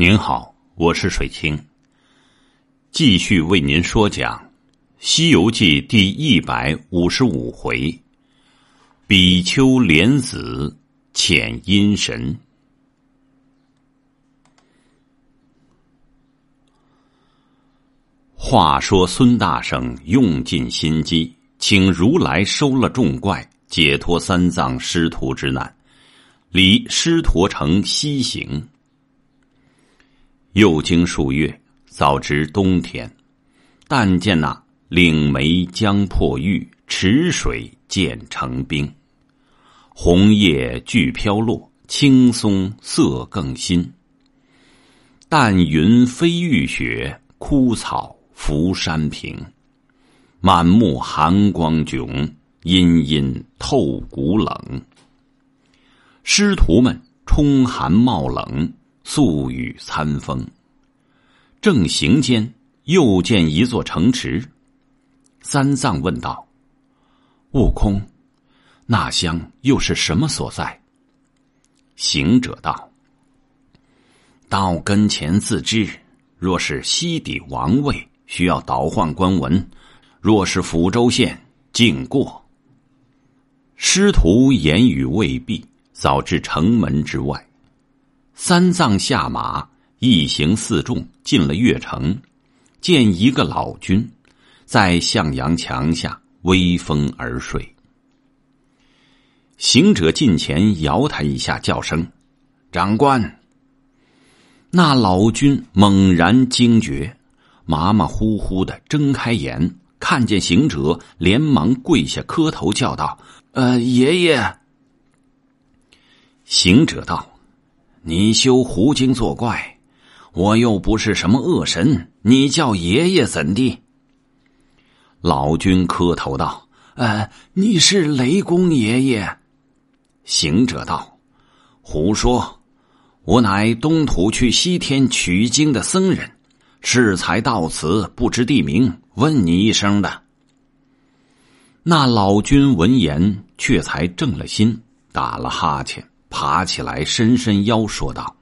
您好，我是水清。继续为您说讲《西游记》第一百五十五回：比丘莲子遣阴神。话说孙大圣用尽心机，请如来收了众怪，解脱三藏师徒之难，离狮驼城西行。又经数月，早值冬天，但见那岭梅将破玉，池水渐成冰。红叶俱飘落，青松色更新。淡云飞玉雪，枯草浮山平。满目寒光迥，阴阴透骨冷。师徒们冲寒冒冷。宿雨餐风，正行间，又见一座城池。三藏问道：“悟空，那乡又是什么所在？”行者道：“到跟前自知。若是西底王位，需要倒换官文；若是抚州县，尽过。”师徒言语未毕，早至城门之外。三藏下马，一行四众进了月城，见一个老君在向阳墙下微风而睡。行者近前摇他一下，叫声：“长官。”那老君猛然惊觉，马马虎虎的睁开眼，看见行者，连忙跪下磕头，叫道：“呃，爷爷。”行者道。你修狐精作怪，我又不是什么恶神，你叫爷爷怎地？老君磕头道：“呃，你是雷公爷爷。”行者道：“胡说！我乃东土去西天取经的僧人，适才到此，不知地名，问你一声的。”那老君闻言，却才正了心，打了哈欠。爬起来，伸伸腰，说道：“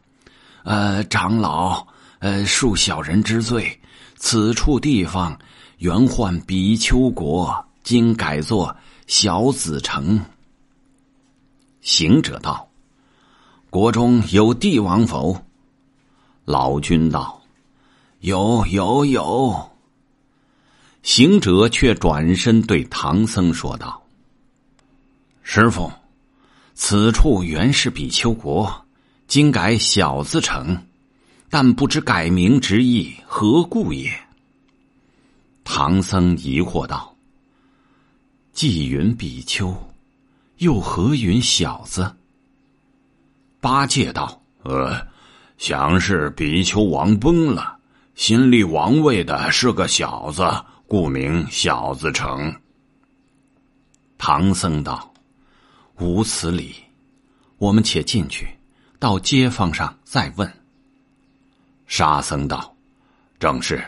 呃，长老，呃，恕小人之罪。此处地方原唤比丘国，今改作小子城。”行者道：“国中有帝王否？”老君道：“有，有，有。”行者却转身对唐僧说道：“师傅。”此处原是比丘国，今改小子城，但不知改名之意何故也。唐僧疑惑道：“既云比丘，又何云小子？”八戒道：“呃，想是比丘王崩了，新立王位的是个小子，故名小子城。”唐僧道。无此理，我们且进去，到街坊上再问。沙僧道：“正是，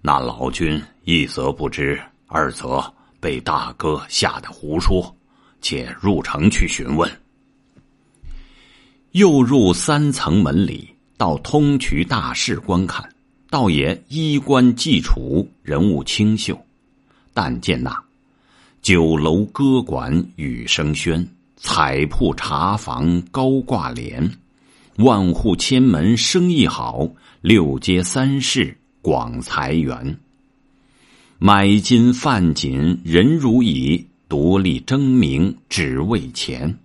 那老君一则不知，二则被大哥吓得胡说，且入城去询问。”又入三层门里，到通衢大室观看，倒也衣冠既楚，人物清秀，但见那。酒楼歌馆雨声喧，彩铺茶房高挂帘，万户千门生意好，六街三市广财源。买金贩锦人如蚁，独立争名只为钱。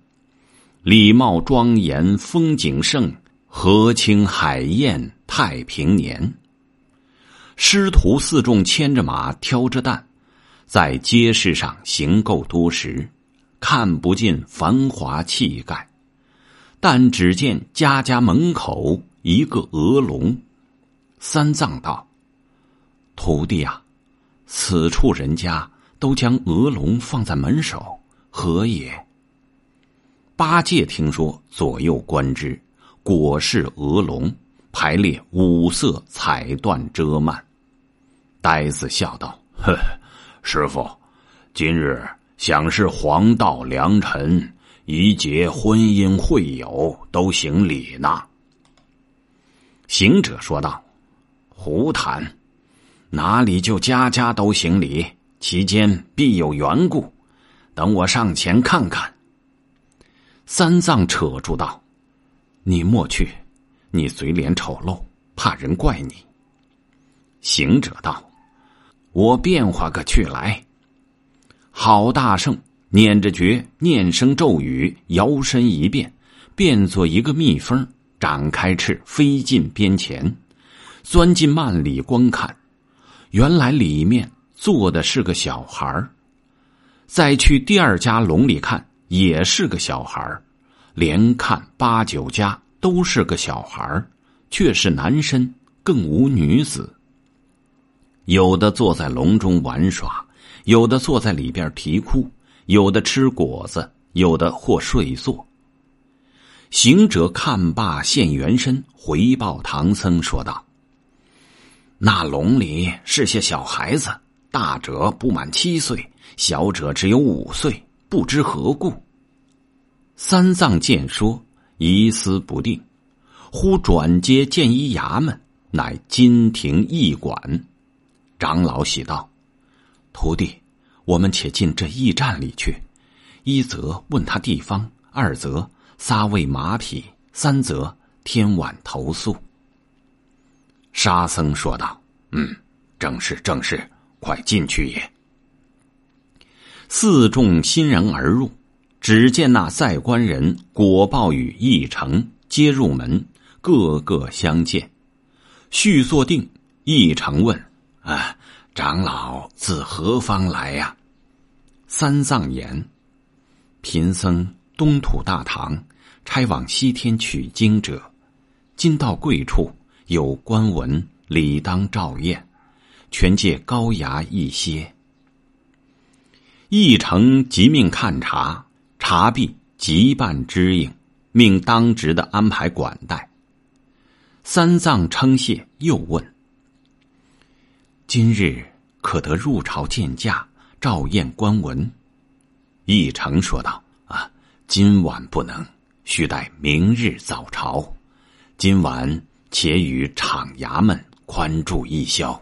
礼貌庄严风景盛，和清海晏太平年。师徒四众牵着马，挑着担。在街市上行够多时，看不尽繁华气概，但只见家家门口一个鹅笼。三藏道：“徒弟啊，此处人家都将鹅笼放在门首，何也？”八戒听说，左右观之，果是鹅笼，排列五色彩缎遮幔。呆子笑道：“呵。”师傅，今日想是黄道良辰，宜结婚姻会友，都行礼呢。行者说道：“胡谈，哪里就家家都行礼？其间必有缘故。等我上前看看。”三藏扯住道：“你莫去，你嘴脸丑陋，怕人怪你。”行者道：“我变化个去来。”好大圣念着诀，念声咒语，摇身一变，变作一个蜜蜂，展开翅飞进边前，钻进幔里观看。原来里面坐的是个小孩再去第二家笼里看，也是个小孩连看八九家都是个小孩却是男身，更无女子。有的坐在笼中玩耍，有的坐在里边啼哭，有的吃果子，有的或睡坐。行者看罢，现原身回报唐僧说道：“那笼里是些小孩子，大者不满七岁，小者只有五岁，不知何故。”三藏见说，疑思不定，忽转接见一衙门，乃金庭驿馆。长老喜道：“徒弟，我们且进这驿站里去。一则问他地方，二则撒喂马匹，三则天晚投宿。”沙僧说道：“嗯，正是正是，快进去也。”四众欣然而入，只见那赛官人果报与一城皆入门，个个相见，叙坐定。一城问。啊，长老自何方来呀？三藏言：贫僧东土大唐差往西天取经者，今到贵处有官文，理当照验，全借高衙一些。一成即命看查，查毕即办知应，命当值的安排管待。三藏称谢，又问。今日可得入朝见驾，照验官文。义成说道：“啊，今晚不能，须待明日早朝。今晚且与厂衙门宽住一宵。”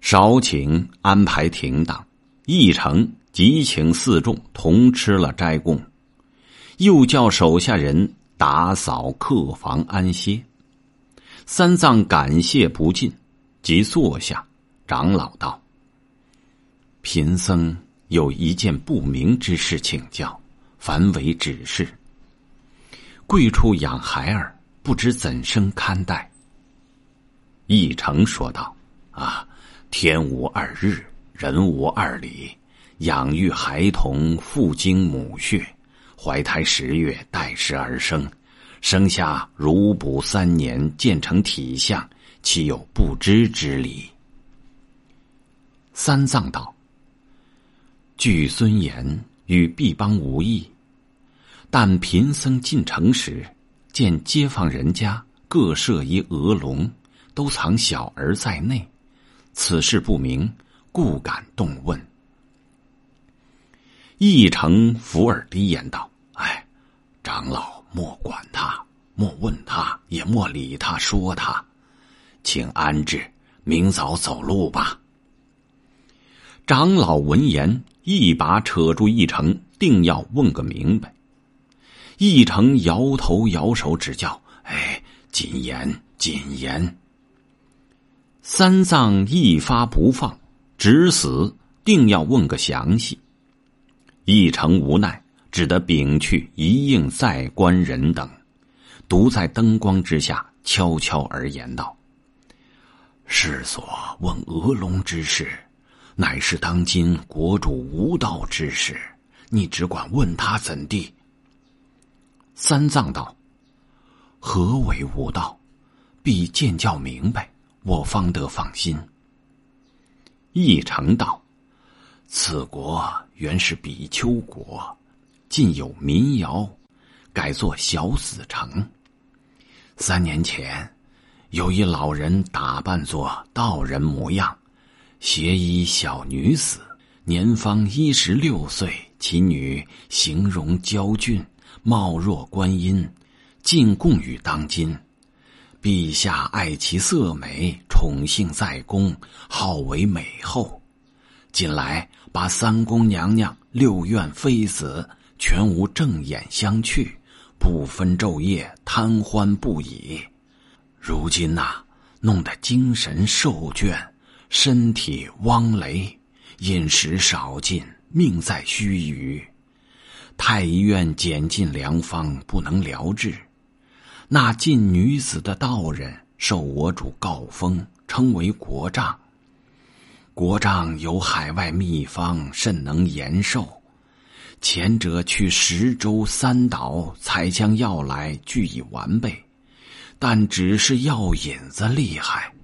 少请安排停当，义成即请四众同吃了斋供，又叫手下人打扫客房安歇。三藏感谢不尽。即坐下，长老道：“贫僧有一件不明之事请教，凡为指示。贵处养孩儿，不知怎生看待？”义成说道：“啊，天无二日，人无二理。养育孩童，父精母血，怀胎十月，待时而生，生下乳哺三年，渐成体相。”岂有不知之理？三藏道：“据孙言，与毕邦无异。但贫僧进城时，见街坊人家各设一鹅笼，都藏小儿在内。此事不明，故敢动问。”一成伏耳低言道：“哎，长老莫管他，莫问他，也莫理他，说他。”请安置，明早走路吧。长老闻言，一把扯住一成，定要问个明白。一成摇头摇手，指教：“哎，谨言，谨言。”三藏一发不放，只死定要问个详细。一成无奈，只得禀去一应在官人等，独在灯光之下悄悄而言道。世所问鹅龙之事，乃是当今国主无道之事。你只管问他怎地？三藏道：“何为无道？必见教明白，我方得放心。”义成道：“此国原是比丘国，近有民谣，改作小死城。三年前。”有一老人打扮作道人模样，携一小女子，年方一十六岁。其女形容娇俊，貌若观音，进贡于当今。陛下爱其色美，宠幸在宫，好为美后。近来把三宫娘娘、六院妃子全无正眼相觑，不分昼夜，贪欢不已。如今呐，弄得精神受倦，身体汪雷，饮食少进，命在须臾。太医院减尽良方，不能疗治。那禁女子的道人受我主告封，称为国丈。国丈有海外秘方，甚能延寿。前者去十州三岛采将药来，俱已完备，但只是药引子厉害，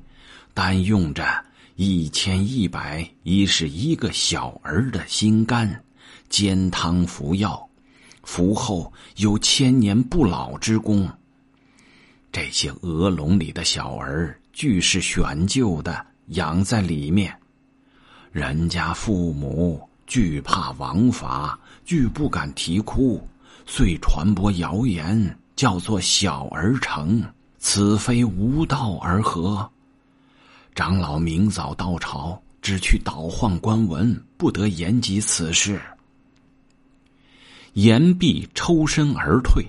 单用着一千一百，已是一个小儿的心肝，煎汤服药，服后有千年不老之功。这些鹅笼里的小儿，俱是选就的，养在里面。人家父母惧怕王法，俱不敢啼哭，遂传播谣言，叫做小儿成。此非无道而合？长老明早到朝，只去倒换官文，不得言及此事。言毕，抽身而退。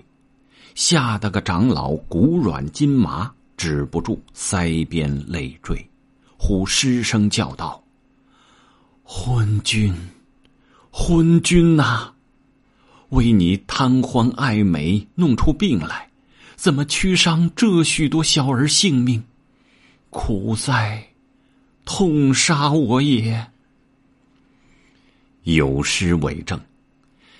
吓得个长老骨软筋麻，止不住腮边泪坠，忽失声叫道：“昏君，昏君呐！为你贪欢爱美，弄出病来，怎么屈伤这许多小儿性命？苦哉，痛杀我也！”有诗为证：“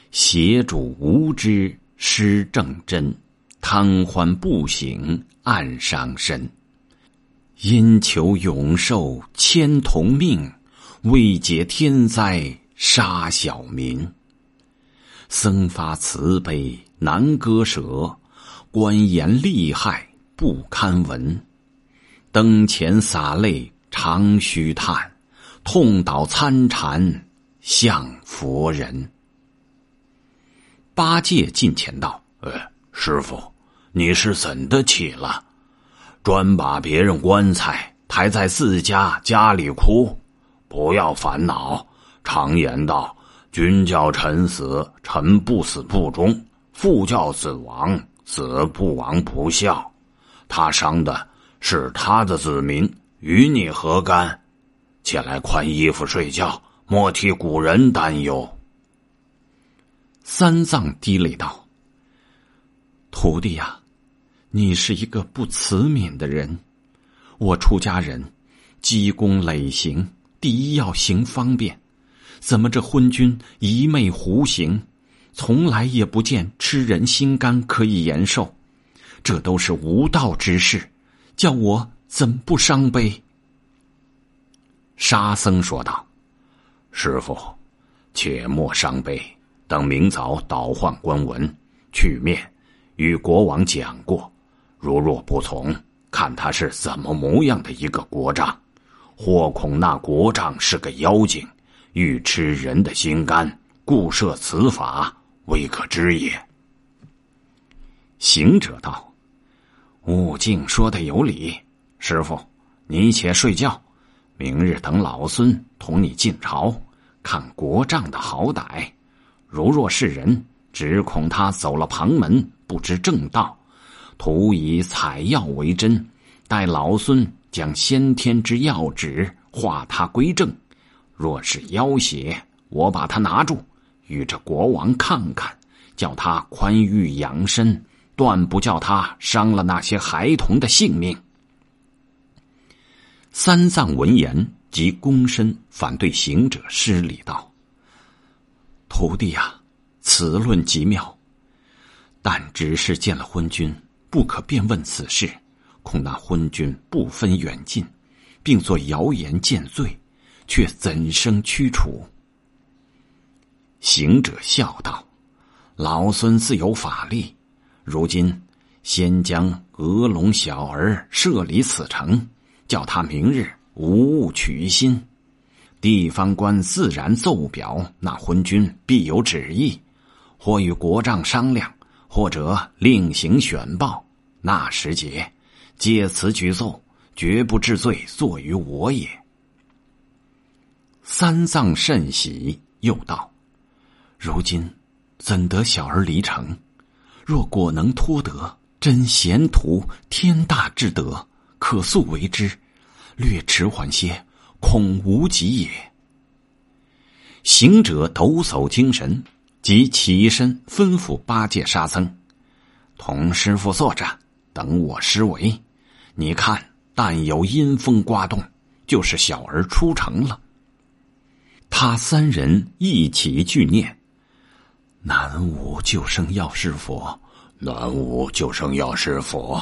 邪主无知。”失正真，贪欢不醒，暗伤身。因求永寿千同命，为解天灾杀小民。僧发慈悲难割舍，官言厉害不堪闻。灯前洒泪长须叹，痛倒参禅向佛人。八戒近前道：“呃，师傅，你是怎的起了？专把别人棺材抬在自家家里哭，不要烦恼。常言道：君叫臣死，臣不死不忠；父叫子亡，子不亡不孝。他伤的是他的子民，与你何干？起来宽衣服睡觉，莫替古人担忧。”三藏低泪道：“徒弟呀，你是一个不慈悯的人。我出家人，积功累行，第一要行方便。怎么这昏君一昧胡行，从来也不见吃人心肝可以延寿？这都是无道之事，叫我怎不伤悲？”沙僧说道：“师傅，且莫伤悲。”等明早倒换官文，去面与国王讲过。如若不从，看他是怎么模样的一个国丈，或恐那国丈是个妖精，欲吃人的心肝，故设此法，未可知也。行者道：“悟净说的有理，师傅，你且睡觉，明日等老孙同你进朝，看国丈的好歹。”如若是人，只恐他走了旁门，不知正道，徒以采药为真。待老孙将先天之药旨化他归正。若是妖邪，我把他拿住，与这国王看看，叫他宽裕养身，断不叫他伤了那些孩童的性命。三藏闻言，即躬身反对行者施礼道。徒弟呀，此论极妙，但只是见了昏君，不可便问此事，恐那昏君不分远近，并作谣言见罪，却怎生驱除？行者笑道：“老孙自有法力，如今先将鹅龙小儿设离此城，叫他明日无物取心。”地方官自然奏表，那昏君必有旨意，或与国丈商量，或者另行选报。那时节，借此举奏，绝不治罪坐于我也。三藏甚喜，又道：“如今怎得小儿离城？若果能托得，真贤徒，天大之德，可速为之。略迟缓些，恐无及也。”行者抖擞精神，即起身吩咐八戒、沙僧：“同师傅坐着，等我施为。你看，但有阴风刮动，就是小儿出城了。”他三人一起俱念：“南无救生药师佛，南无救生药师佛。”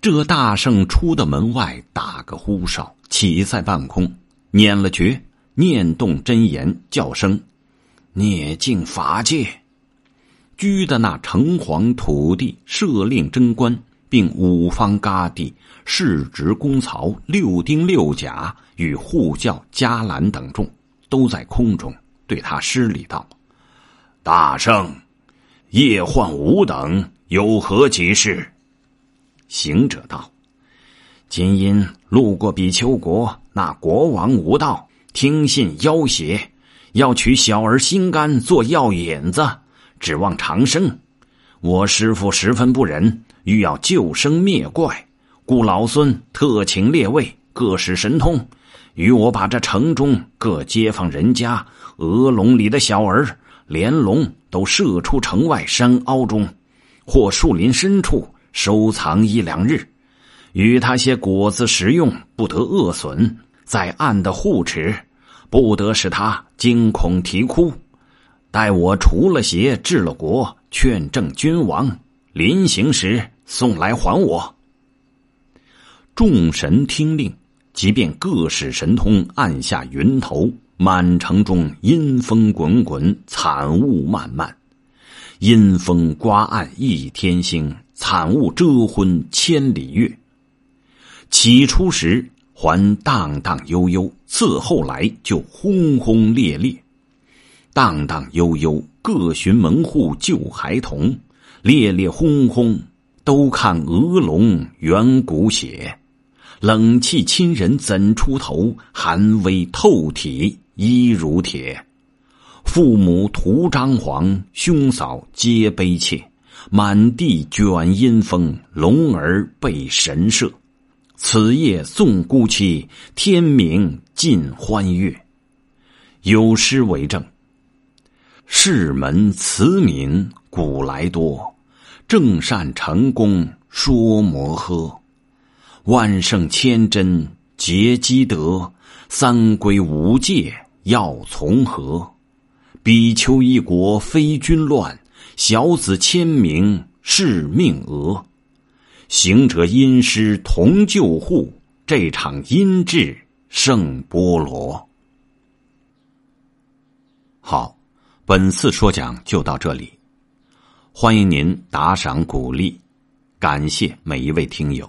这大圣出的门外，打个呼哨，起在半空，念了诀。念动真言，叫声“孽净法界”，居的那城隍、土地、设令、贞观，并五方嘎地、世职公曹、六丁六甲与护教伽蓝等众，都在空中对他施礼道：“大圣，夜唤吾等有何急事？”行者道：“今因路过比丘国，那国王无道。”听信妖邪，要取小儿心肝做药引子，指望长生。我师傅十分不忍，欲要救生灭怪，故老孙特请列位各使神通，与我把这城中各街坊人家鹅笼里的小儿，连龙都射出城外山凹中，或树林深处收藏一两日，与他些果子食用，不得饿损。在暗的护持，不得使他惊恐啼哭。待我除了邪，治了国，劝正君王，临行时送来还我。众神听令，即便各使神通，按下云头，满城中阴风滚滚，惨雾漫漫。阴风刮暗一天星，惨雾遮昏千里月。起初时。还荡荡悠悠，次后来就轰轰烈烈。荡荡悠悠，各寻门户救孩童；烈烈轰轰，都看鹅龙圆骨血。冷气侵人怎出头？寒微透体衣如铁。父母徒张皇，兄嫂皆悲切。满地卷阴风，龙儿被神射。此夜送孤妻，天明尽欢悦。有诗为证：世门慈悯古来多，正善成功说摩诃。万圣千真结积德，三规五戒要从何？比丘一国非君乱，小子千名是命额。行者因师同救护，这场阴质胜波罗。好，本次说讲就到这里，欢迎您打赏鼓励，感谢每一位听友。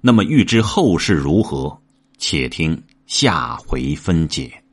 那么，欲知后事如何，且听下回分解。